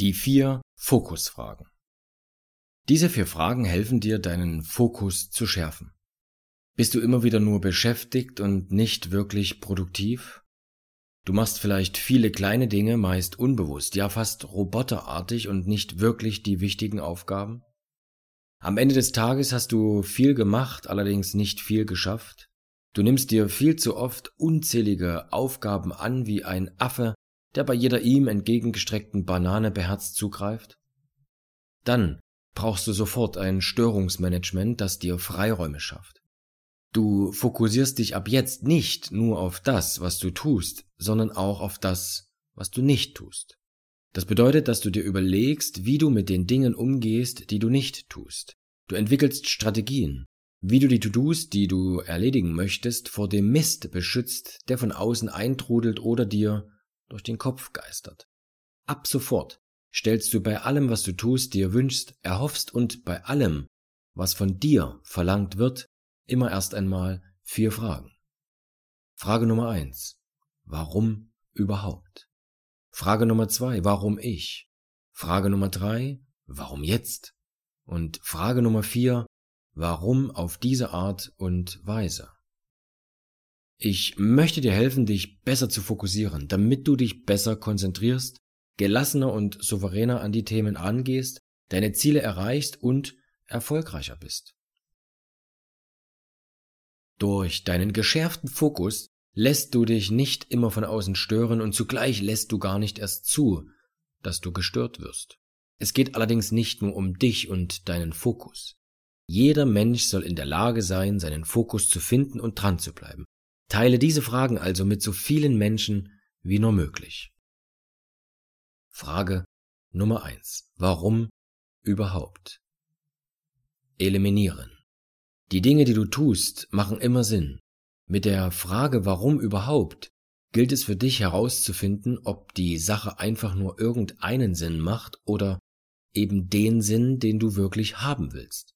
Die vier Fokusfragen. Diese vier Fragen helfen dir, deinen Fokus zu schärfen. Bist du immer wieder nur beschäftigt und nicht wirklich produktiv? Du machst vielleicht viele kleine Dinge, meist unbewusst, ja fast roboterartig und nicht wirklich die wichtigen Aufgaben? Am Ende des Tages hast du viel gemacht, allerdings nicht viel geschafft? Du nimmst dir viel zu oft unzählige Aufgaben an wie ein Affe, der bei jeder ihm entgegengestreckten Banane beherzt zugreift? Dann brauchst du sofort ein Störungsmanagement, das dir Freiräume schafft. Du fokussierst dich ab jetzt nicht nur auf das, was du tust, sondern auch auf das, was du nicht tust. Das bedeutet, dass du dir überlegst, wie du mit den Dingen umgehst, die du nicht tust. Du entwickelst Strategien, wie du die To-Dos, die du erledigen möchtest, vor dem Mist beschützt, der von außen eintrudelt oder dir durch den Kopf geistert. Ab sofort stellst du bei allem, was du tust, dir wünschst, erhoffst und bei allem, was von dir verlangt wird, immer erst einmal vier Fragen. Frage Nummer eins. Warum überhaupt? Frage Nummer zwei. Warum ich? Frage Nummer drei. Warum jetzt? Und Frage Nummer vier. Warum auf diese Art und Weise? Ich möchte dir helfen, dich besser zu fokussieren, damit du dich besser konzentrierst, gelassener und souveräner an die Themen angehst, deine Ziele erreichst und erfolgreicher bist. Durch deinen geschärften Fokus lässt du dich nicht immer von außen stören und zugleich lässt du gar nicht erst zu, dass du gestört wirst. Es geht allerdings nicht nur um dich und deinen Fokus. Jeder Mensch soll in der Lage sein, seinen Fokus zu finden und dran zu bleiben. Teile diese Fragen also mit so vielen Menschen wie nur möglich. Frage Nummer eins: Warum überhaupt? Eliminieren. Die Dinge, die du tust, machen immer Sinn. Mit der Frage Warum überhaupt gilt es für dich herauszufinden, ob die Sache einfach nur irgendeinen Sinn macht oder eben den Sinn, den du wirklich haben willst.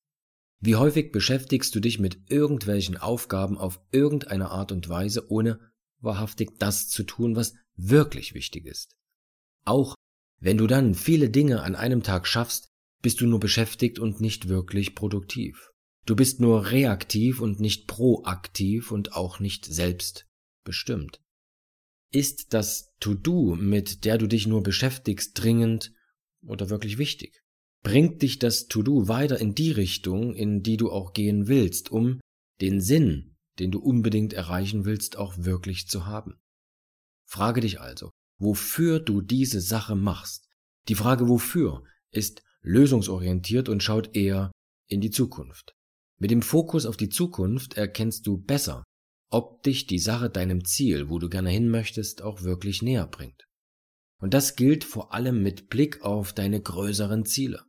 Wie häufig beschäftigst du dich mit irgendwelchen Aufgaben auf irgendeine Art und Weise, ohne wahrhaftig das zu tun, was wirklich wichtig ist? Auch wenn du dann viele Dinge an einem Tag schaffst, bist du nur beschäftigt und nicht wirklich produktiv. Du bist nur reaktiv und nicht proaktiv und auch nicht selbstbestimmt. Ist das To-Do, mit der du dich nur beschäftigst, dringend oder wirklich wichtig? Bringt dich das To-Do weiter in die Richtung, in die du auch gehen willst, um den Sinn, den du unbedingt erreichen willst, auch wirklich zu haben. Frage dich also, wofür du diese Sache machst. Die Frage wofür ist lösungsorientiert und schaut eher in die Zukunft. Mit dem Fokus auf die Zukunft erkennst du besser, ob dich die Sache deinem Ziel, wo du gerne hin möchtest, auch wirklich näher bringt. Und das gilt vor allem mit Blick auf deine größeren Ziele.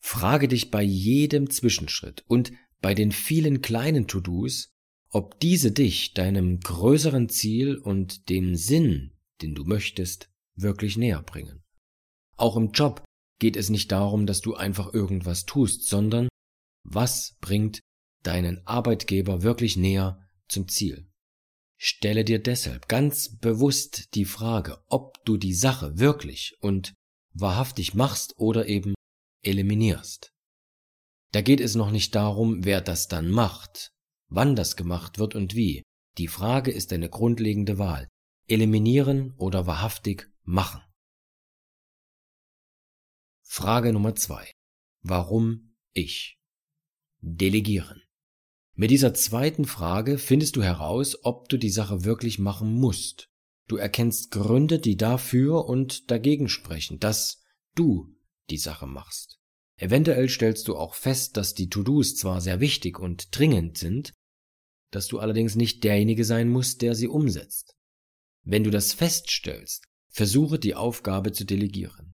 Frage dich bei jedem Zwischenschritt und bei den vielen kleinen To-Dos, ob diese dich deinem größeren Ziel und dem Sinn, den du möchtest, wirklich näher bringen. Auch im Job geht es nicht darum, dass du einfach irgendwas tust, sondern was bringt deinen Arbeitgeber wirklich näher zum Ziel. Stelle dir deshalb ganz bewusst die Frage, ob du die Sache wirklich und wahrhaftig machst oder eben eliminierst. Da geht es noch nicht darum, wer das dann macht, wann das gemacht wird und wie. Die Frage ist eine grundlegende Wahl. Eliminieren oder wahrhaftig machen. Frage Nummer zwei. Warum ich? Delegieren. Mit dieser zweiten Frage findest du heraus, ob du die Sache wirklich machen musst. Du erkennst Gründe, die dafür und dagegen sprechen, dass du die Sache machst. Eventuell stellst du auch fest, dass die To-Dos zwar sehr wichtig und dringend sind, dass du allerdings nicht derjenige sein musst, der sie umsetzt. Wenn du das feststellst, versuche die Aufgabe zu delegieren.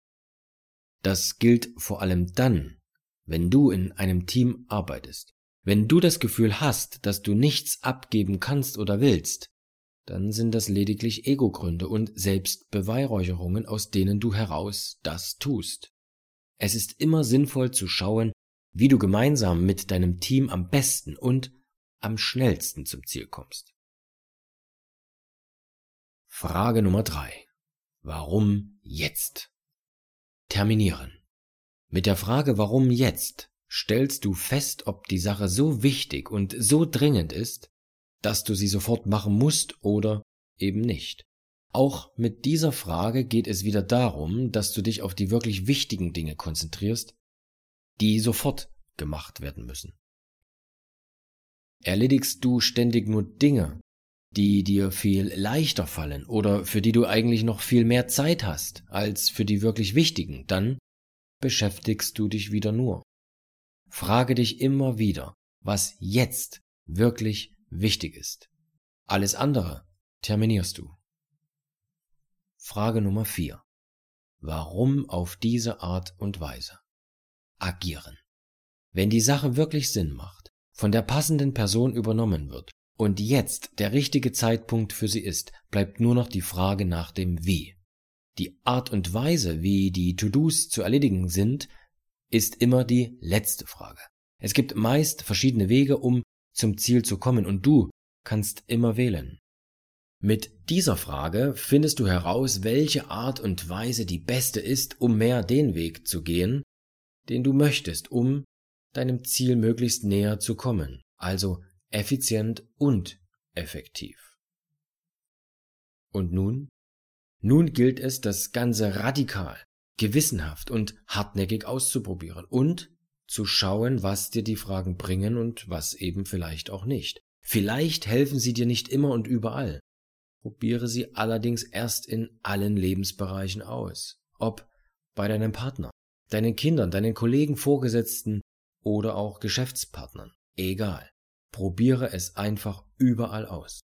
Das gilt vor allem dann, wenn du in einem Team arbeitest. Wenn du das Gefühl hast, dass du nichts abgeben kannst oder willst, dann sind das lediglich Ego-Gründe und Selbstbeweihräucherungen, aus denen du heraus das tust. Es ist immer sinnvoll zu schauen, wie du gemeinsam mit deinem Team am besten und am schnellsten zum Ziel kommst. Frage Nummer drei: Warum jetzt? Terminieren. Mit der Frage warum jetzt stellst du fest, ob die Sache so wichtig und so dringend ist, dass du sie sofort machen musst oder eben nicht. Auch mit dieser Frage geht es wieder darum, dass du dich auf die wirklich wichtigen Dinge konzentrierst, die sofort gemacht werden müssen. Erledigst du ständig nur Dinge, die dir viel leichter fallen oder für die du eigentlich noch viel mehr Zeit hast als für die wirklich wichtigen, dann beschäftigst du dich wieder nur. Frage dich immer wieder, was jetzt wirklich wichtig ist. Alles andere terminierst du. Frage Nummer 4. Warum auf diese Art und Weise? Agieren. Wenn die Sache wirklich Sinn macht, von der passenden Person übernommen wird und jetzt der richtige Zeitpunkt für sie ist, bleibt nur noch die Frage nach dem Wie. Die Art und Weise, wie die To-Dos zu erledigen sind, ist immer die letzte Frage. Es gibt meist verschiedene Wege, um zum Ziel zu kommen, und du kannst immer wählen. Mit dieser Frage findest du heraus, welche Art und Weise die beste ist, um mehr den Weg zu gehen, den du möchtest, um deinem Ziel möglichst näher zu kommen, also effizient und effektiv. Und nun? Nun gilt es, das Ganze radikal, gewissenhaft und hartnäckig auszuprobieren und zu schauen, was dir die Fragen bringen und was eben vielleicht auch nicht. Vielleicht helfen sie dir nicht immer und überall. Probiere sie allerdings erst in allen Lebensbereichen aus. Ob bei deinem Partner, deinen Kindern, deinen Kollegen, Vorgesetzten oder auch Geschäftspartnern. Egal. Probiere es einfach überall aus.